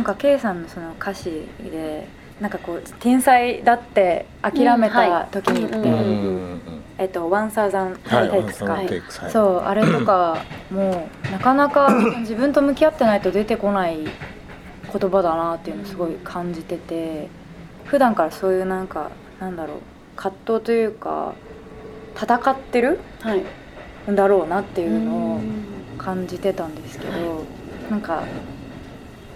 なんか K さんのその歌詞でなんかこう天才だって諦めた時にって、うんはいうんえっとワンサーザンはいテイクスか、はい。そうあれとか もうなかなか自分と向き合ってないと出てこない言葉だなっていうのをすごい感じてて普段からそういうなんかなんだろう葛藤というか戦ってるはい。んだろうなっていうのをうん。感じてたんですけど、なんか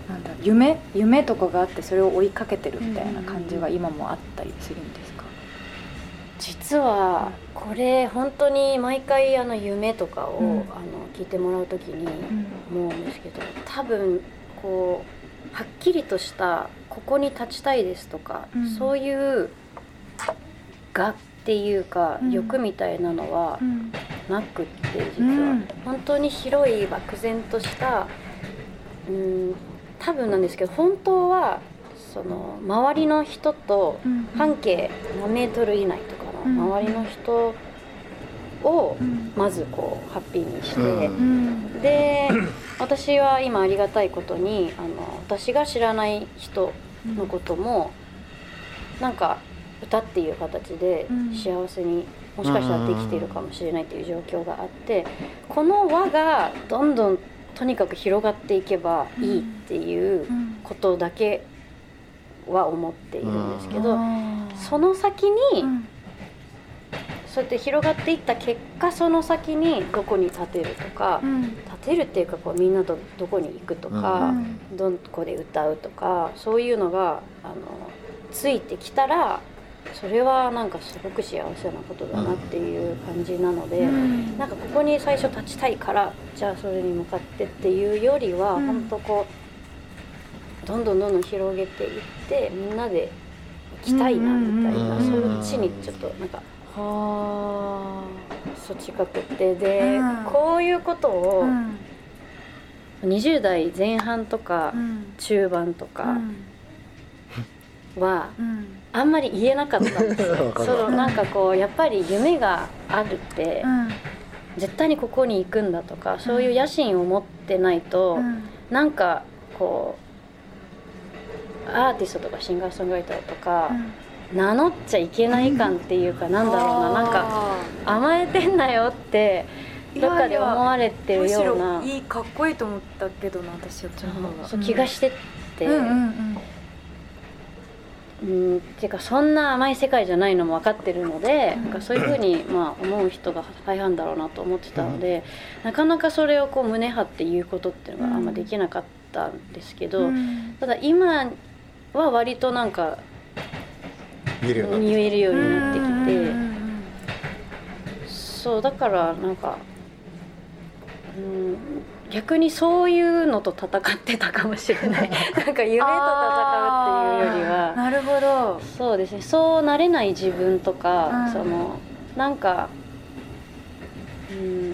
なんだ夢夢とかがあってそれを追いかけてるみたいな感じが今もあったりするんですか、実はこれ本当に毎回あの夢とかを、うん。あの聞いてもらう時に思うんですけど多分こうはっきりとしたここに立ちたいですとか、うん。そういうがっていうか、うん。欲みたいなのはうん。なくって実は、うん。本当に広い漠然としたうん多分なんですけど本当はその周りの人とうん。半径何メートル以内とかうん。の周りの人をうん。まずこうハッピーにして、で私は今ありがたいことにあの私が知らない人のこともなんか歌っていう形でうん。幸せにもしかしたらできているかもしれないという状況があってこの輪がどんどんとにかく広がっていけばいいっていううんことだけは思っているんですけどその先にうん。そうやって広がっていった結果その先にどこに立てるとかうん。立てるっていうかこうみんなとどこに行くとか、うん。どこで歌うとかそういうのがあのついてきたらそれはなんかすごく幸せなことだなっていう感じなので、うん。なんかここに最初立ちたいからじゃあそれに向かってっていうよりは、うん。本当こうどんどんどんどん広げていってみんなで行きたいなみたいな、うんそっちにちょっとなんかはあそっちかくって。で、うん。こういうことをうん。20代前半とかうん。中盤とかはうんあんまり言えなかったんですよ。そのなんかこうやっぱり夢があるってうん。絶対にここに行くんだとかそういう野心を持ってないとうん。なんかこうアーティストとかシンガーソングライターとか名乗っちゃいけない感っていうかなんだろうな。なんか甘えてんなよってどっかで思われてるような。むしろいいかっこいいと思ったけどな私そっちの方がそう気がしてって。うんうんうんうん、っていうかそんな甘い世界じゃないのも分かってるので、なんかそういうふうに、まあ、思う人が大半だろうなと思ってたので、なかなかそれをこう胸張って言うことっていうのがあんまできなかったんですけど、うん。ただ今は割となんか言えるようになってきて、そうだからなんか、うん、逆にそういうのと戦ってたかもしれない。なんか夢と戦うっていうよりは。なるほど。そうですね。そうなれない自分とか、うん。そのなんかうん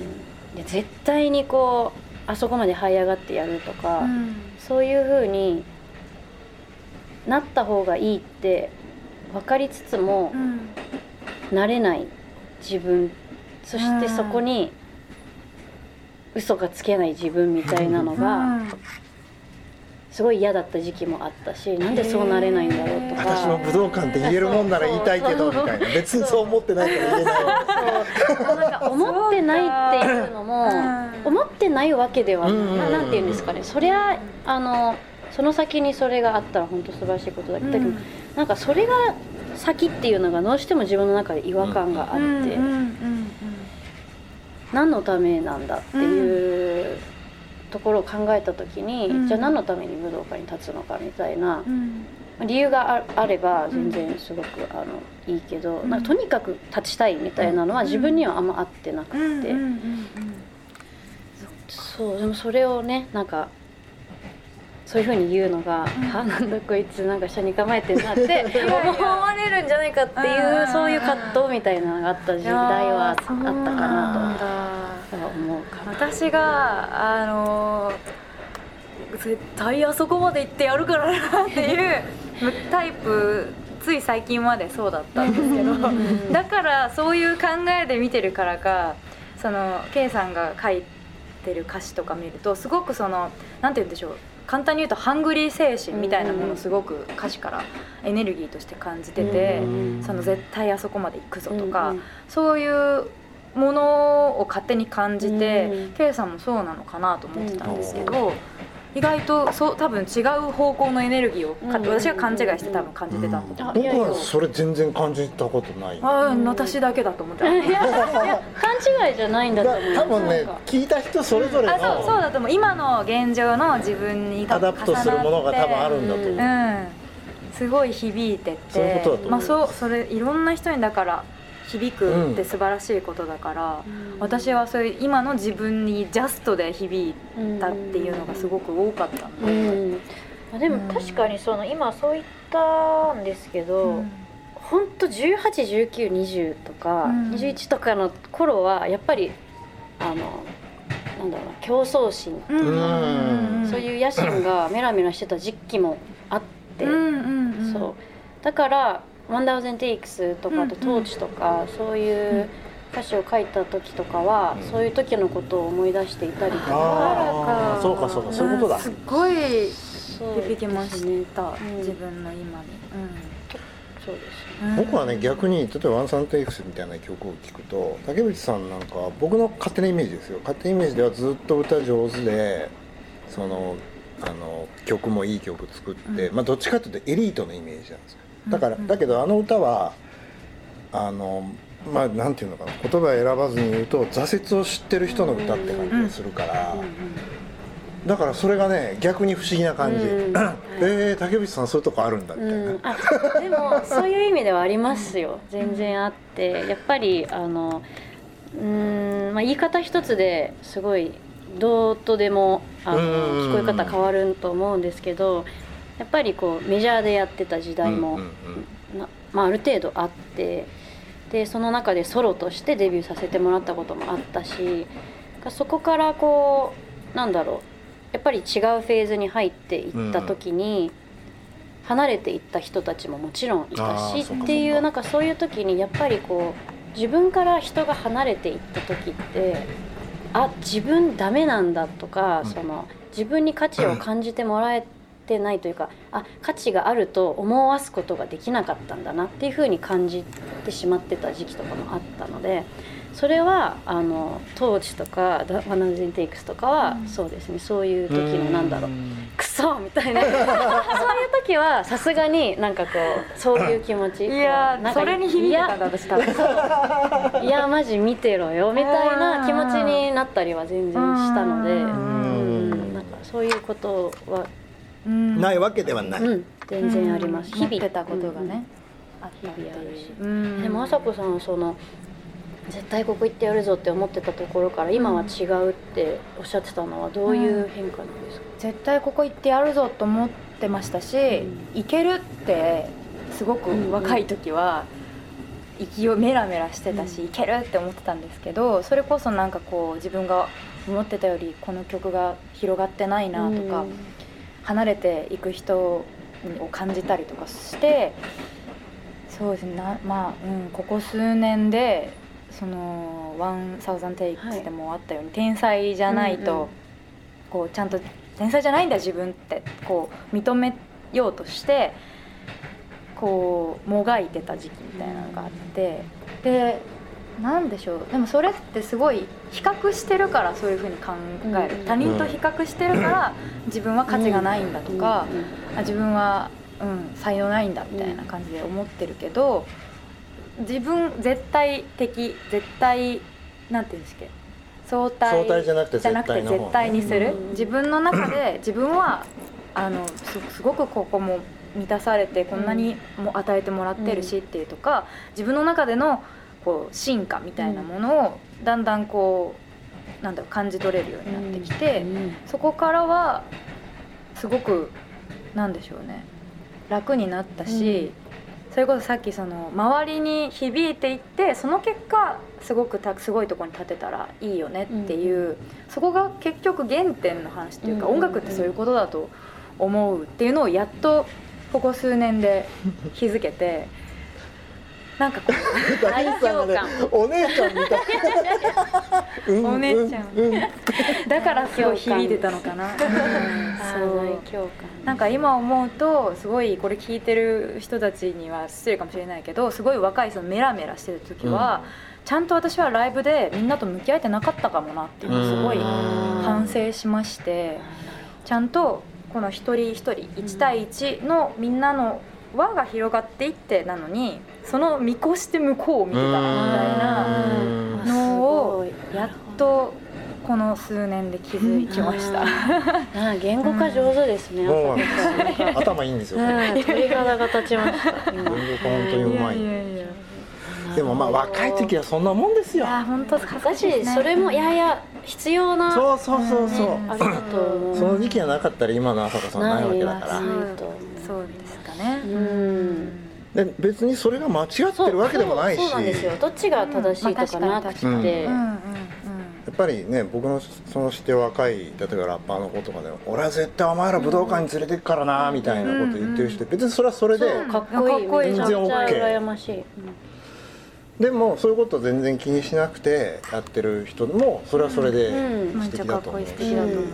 で絶対にこうあそこまで這い上がってやるとか、うん。そういう風になった方がいいって分かりつつもうん。なれない自分。そしてそこに嘘がつけない自分みたいなのがうん。すごい嫌だった時期もあったしなんでそうなれないんだろうとか。私も武道館って言えるもんなら言いたいけどみたいな。別にそう思ってないから言えないなんか思ってないっていうのもうん。思ってないわけではななんて言うんですかね。そりゃあのその先にそれがあったら本当素晴らしいことだけど、うん。なんかそれが先っていうのがどうしても自分の中で違和感があって、うんうんうん何のためなんだっていうところを考えた時に、うん。じゃあ何のために武道館に立つのかみたいなうん。理由がああれば全然すごくあのいいけど、うん。なんかとにかく立ちたいみたいなのは自分にはあんま合ってなくて。そうでもそれをねなんかそういうふうに言うのが「ん。はなんだこいつなんか下に構えてんな」って思われるんじゃないかっていううん。そういう葛藤みたいなのがあった時代はあったかなと。は思うかな。私があの絶対あそこまで行ってやるからなっていうタイプつい最近までそうだったんですけど。ん。だからそういう考えで見てるからかその K さんが書いてる歌詞とか見るとすごくそのなんて言うんでしょう簡単に言うとハングリー精神みたいなものをすごく歌詞からエネルギーとして感じてて、うん。その絶対あそこまで行くぞとか、そういうものを勝手に感じて、うん。K さんもそうなのかなと思ってたんですけど、意外とそう多分違う方向のエネルギーをか、うん。私が勘違いして多分感じてたん。だう。僕はそれ全然感じたことない。ああ私だけだと思ってた。いやいや勘違いじゃないんだと思う。だ多分ね聞いた人それぞれのあそうそうだと思う。今の現状の自分に adapt するものが多分あるんだと思う、うんうん。すごい響いてて。そういうことだと思う。まあそうそれいろんな人にだから響くって素晴らしいことだから、うん。私はそういう今の自分にジャストで響いたっていうのがすごく多かった。んうで、ん。あでも確かにその今そう言ったんですけど、うん。本当181920とか、うん。21とかの頃はやっぱりあのなんだろうな競争心、うん。うん。そういう野心がメラメラしてた時期もあって、うん。うん。うん。そう。だから「ワンダーゼンテイクス」とかあと「うんうんトーチ」とか、そういう歌詞を書いた時とかは、うん。そういう時のことを思い出していたりとか、ああそうかそうかそういうことだ、ん。すっごいそう響きまですね。した、ん自分の今に、そうですうん僕はね逆に例えば「ワンサンテイクス」みたいな曲を聴くと竹内さんなんかは僕の勝手なイメージですよ。勝手なイメージではずっと歌上手でそのあの曲もいい曲作って、うん。まあどっちかというとエリートのイメージなんですよだから、だけどあの歌はあのまあなんていうのかな言葉を選ばずに言うと挫折を知ってる人の歌って感じがするから、だからそれがね逆に不思議な感じ、うん えー、竹内さんそういうとこあるんだみたいな、うん、あでもそういう意味ではありますよ。全然あって。やっぱりあのうーん、まあ、言い方一つですごいどうとでもあのうん。聞こえ方変わると思うんですけどやっぱりこうメジャーでやってた時代も、まあ、ある程度あってでその中でソロとしてデビューさせてもらったこともあったしそこからこうなんだろうやっぱり違うフェーズに入っていった時に、離れていった人たちももちろんいたしっていそうなんかそういう時にやっぱりこう自分から人が離れていった時ってあ自分ダメなんだとか、うん。その自分に価値を感じてもらえてないというかあ価値があると思わすことができなかったんだなっていうふうに感じてしまってた時期とかもあったのでそれはあの当時とか「ワナゼンテイクス」とかは、うん。そうですね。そういう時のなんだろう。うん。クソみたいな。そういう時はさすがになんかこうそういう気持ちいやなんかそれに響いてたんだ私多分いや マジ見てろよ。みたいな気持ちになったりは全然したのでそういうことは、うんないわけではない、うん、全然あります、日々。ってたことがね、あったって日々あるしでも朝子さんはその絶対ここ行ってやるぞって思ってたところから今は違うっておっしゃってたのはどういう変化なんですか、絶対ここ行ってやるぞと思ってましたし、うん。行けるってすごく若い時は勢いメラメラしてたし、うん。行けるって思ってたんですけどそれこそなんかこう自分が思ってたよりこの曲が広がってないなとか、離れていく人を感じたりとかしてそうですねなまあ、うん、ここ数年でその「ワンサウザンテイクス」でもあったように、天才じゃないと、うんうんこうちゃんと天才じゃないんだ自分ってこう認めようとしてこうもがいてた時期みたいなのがあってでなんでしょう。でもそれってすごい比較してるからそういうふうに考える、うん他人と比較してるから自分は価値がないんだとか、うん自分は、うん、才能ないんだみたいな感じで思ってるけど、自分絶対的絶対なんていうんですっけ？相対相対じゃなくてじゃなくて絶対の方絶対にする、うん。自分の中で自分はあのすすごくここも満たされてこんなにも与えてもらってるしっていうとか、自分の中でのこう進化みたいなものをだんだんこうなんだろう感じ取れるようになってきて、うんそこからはすごくなんでしょうね楽になったし、それこそさっきその周りに響いていってその結果すごくたすごいところに立てたらいいよねっていう、そこが結局原点の話っていうか、うん。音楽ってそういうことだと思うっていうのをやっとここ数年で気づけてなんかこう 竹内さんがねお姉ちゃんみたい。うんお姉ちゃん。だだからすごい響いてたのかな、うなんか今思うとすごいこれ聞いてる人たちには失礼かもしれないけどすごい若いそのメラメラしてる時は、ちゃんと私はライブでみんなと向き合えてなかったかもなっていうのをすごい反省しましてちゃんとこの一人一人1対1のみんなの輪が広がっていってなのにその見越して向こうを見てたみたいなうん。のをやっとこの数年で気づきました。あー言語化上手ですね、頭いいんですよ、うん、鳥肌が立ちました。今文語が本当にうまい。でもまあ若い時はそんなもんですよ。本当恥ずかしいそれもいやいや必要なそうそうそうそう、うんありがとう。その時期がなかったら今の朝香さんないわけだから。そうですかね。うん。で別にそれが間違ってるわけでもないし。そうそうなんですよ。どっちが正しいとかなくて、うんやっぱりね僕のそのして若い例えばラッパーの子とかでも俺は絶対お前ら武道館に連れてくからなみたいなこと言ってる人別にそれはそれでそう。かっこいい。かっこいいめちゃめちゃ全然 OK 羨ましい、でもそういうこと全然気にしなくてやってる人もそれはそれでうん。素敵だと思う。しめっちゃかっこいい素敵だと思う。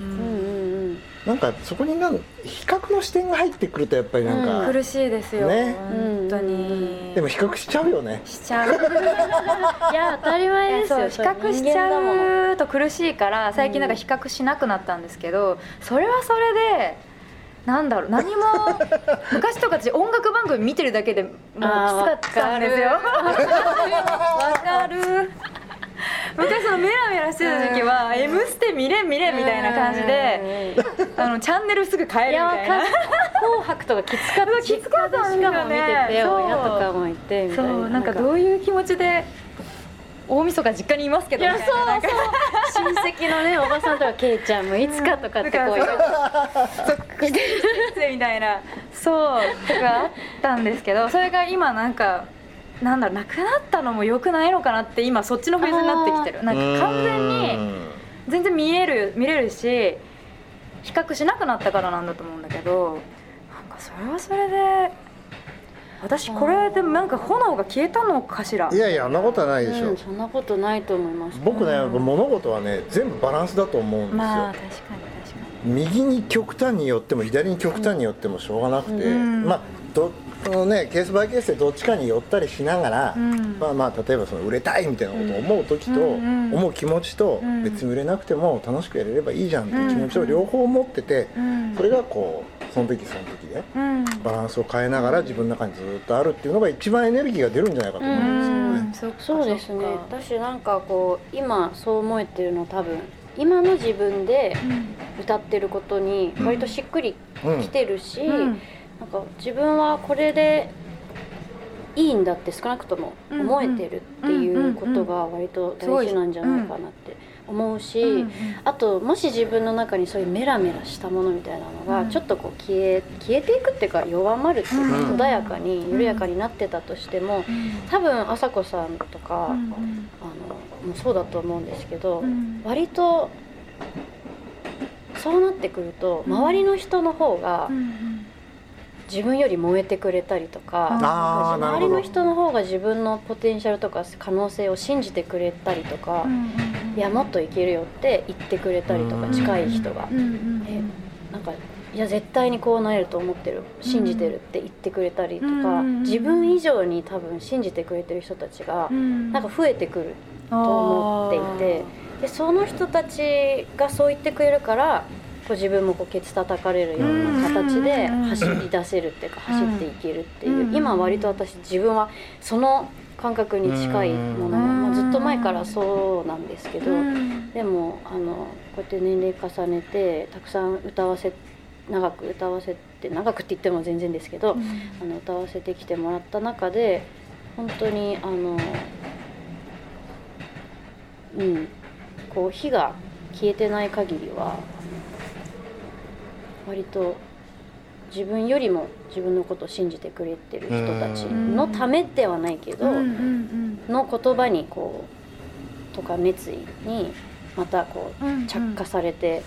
ううん。んうん。うんなんかそこになん比較の視点が入ってくるとやっぱりなんか、苦しいですよ、ね。本当に。でも比較しちゃうよね。しちゃう。いや当たり前ですよ。比較しちゃうと苦しいから最近なんか比較しなくなったんですけど、それはそれでなんだろう何も 昔とか私音楽番組見てるだけでもうきつかったんですよ。わかる。昔そのメラメラしてた時は「M ステ」見れん見れんみたいな感じであのチャンネルすぐ変えるみたいな。紅白とかきつかった。きつかったんで親とかもいてみたそいな。う。なんかどういう気持ちで大晦日実家にいますけどみたいな。なんか親戚のねおばさんとかケイちゃんもいつかとかってこう言ってみたいなそうとかあったんですけどそれが今なんかなんだろうなくなったのも良くないのかなって今そっちのフェーズになってきてる。なんか完全に全然見える見れるし比較しなくなったからなんだと思うんだけどなんかそれはそれで私これでなんか炎が消えたのかしら？いやいやあんなことはないでしょ、う。ん、そんなことないと思います。僕ね、物事はね全部バランスだと思うんですよ、まあ確かに確かに。右に極端によっても左に極端によってもしょうがなくて、うん。まあどそのねケースバイケースでどっちかに寄ったりしながら、うん。まあまあ例えばその売れたいみたいなことを思う時と、うん思う気持ちと、うん。別に売れなくても楽しくやれればいいじゃんっていう気持ちを両方持ってて、うん。それがこうその時その時でうんバランスを変えながら自分の中にずっとあるっていうのが一番エネルギーが出るんじゃないかと思うんですよね。そうですね。私なんかこう今そう思えてるの多分今の自分で歌ってることに割としっくりうんきてるし、うん。なんか自分はこれでいいんだって少なくとも思えてるっていうことが割と大事なんじゃないかなって思うし、うんあともし自分の中にそういうメラメラしたものみたいなのがうん。ちょっとこう消え消えていくっていうか弱まるっていうか、うん。穏やかに緩やかになってたとしても多分朝子さんとか、あのもうそうだと思うんですけど、割とそうなってくるとうん。周りの人の方が自分より燃えてくれたりとか、周りの人の方が自分のポテンシャルとか可能性を信じてくれたりとか、いやもっといけるよって言ってくれたりとかうん。近い人が、えなんかいや絶対にこうなれると思ってる。信じてるって言ってくれたりとか、うん自分以上に多分信じてくれてる人たちがなんか増えてくると思っていてでその人たちがそう言ってくれるからこう自分もこうケツ叩かれるような形でうん走り出せるっていうかうん。走っていけるっていう、うん今割と私自分はその感覚に近いものが、うんまあ、ずっと前からそうなんですけど、うん。でもあのこうやって年齢重ねてたくさん歌わせ長く歌わせて長くって言っても全然ですけど、あの歌わせてきてもらった中で本当にあのうんこう火が消えてない限りは割と自分よりも自分のことを信じてくれてる人たちのためではないけど、うんうんの言葉にこうとか熱意にまたこううん着火されて、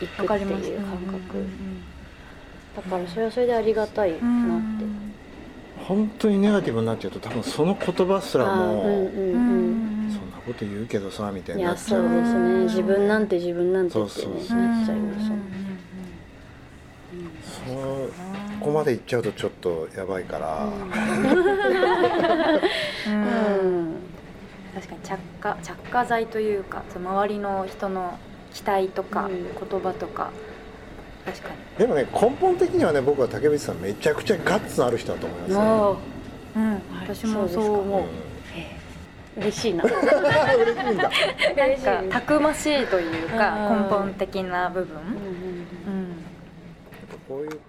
いくっていう感覚、うんだからそれはそれでありがたいなって、本当にネガティブになっちゃうと多分その言葉すらもう、あーうんうんうんそんなこと言うけどさみたいいにな。っちゃうやそうですうんね。自分なんて自分なんてってね。そうそうう。ん。なっちゃいますそこまで行っちゃうとちょっとやばいから、うん。うん確かに着火着火剤というかその周りの人の期待とかうん。言葉とか。確かに。でもね根本的にはね僕は竹内さんめちゃくちゃガッツのある人だと思いますよ、もうん。はい。私もそう思う。嬉しいな。嬉しいんだ。なんかたくましいというかうん根本的な部分。うんうんうん。うん。こういう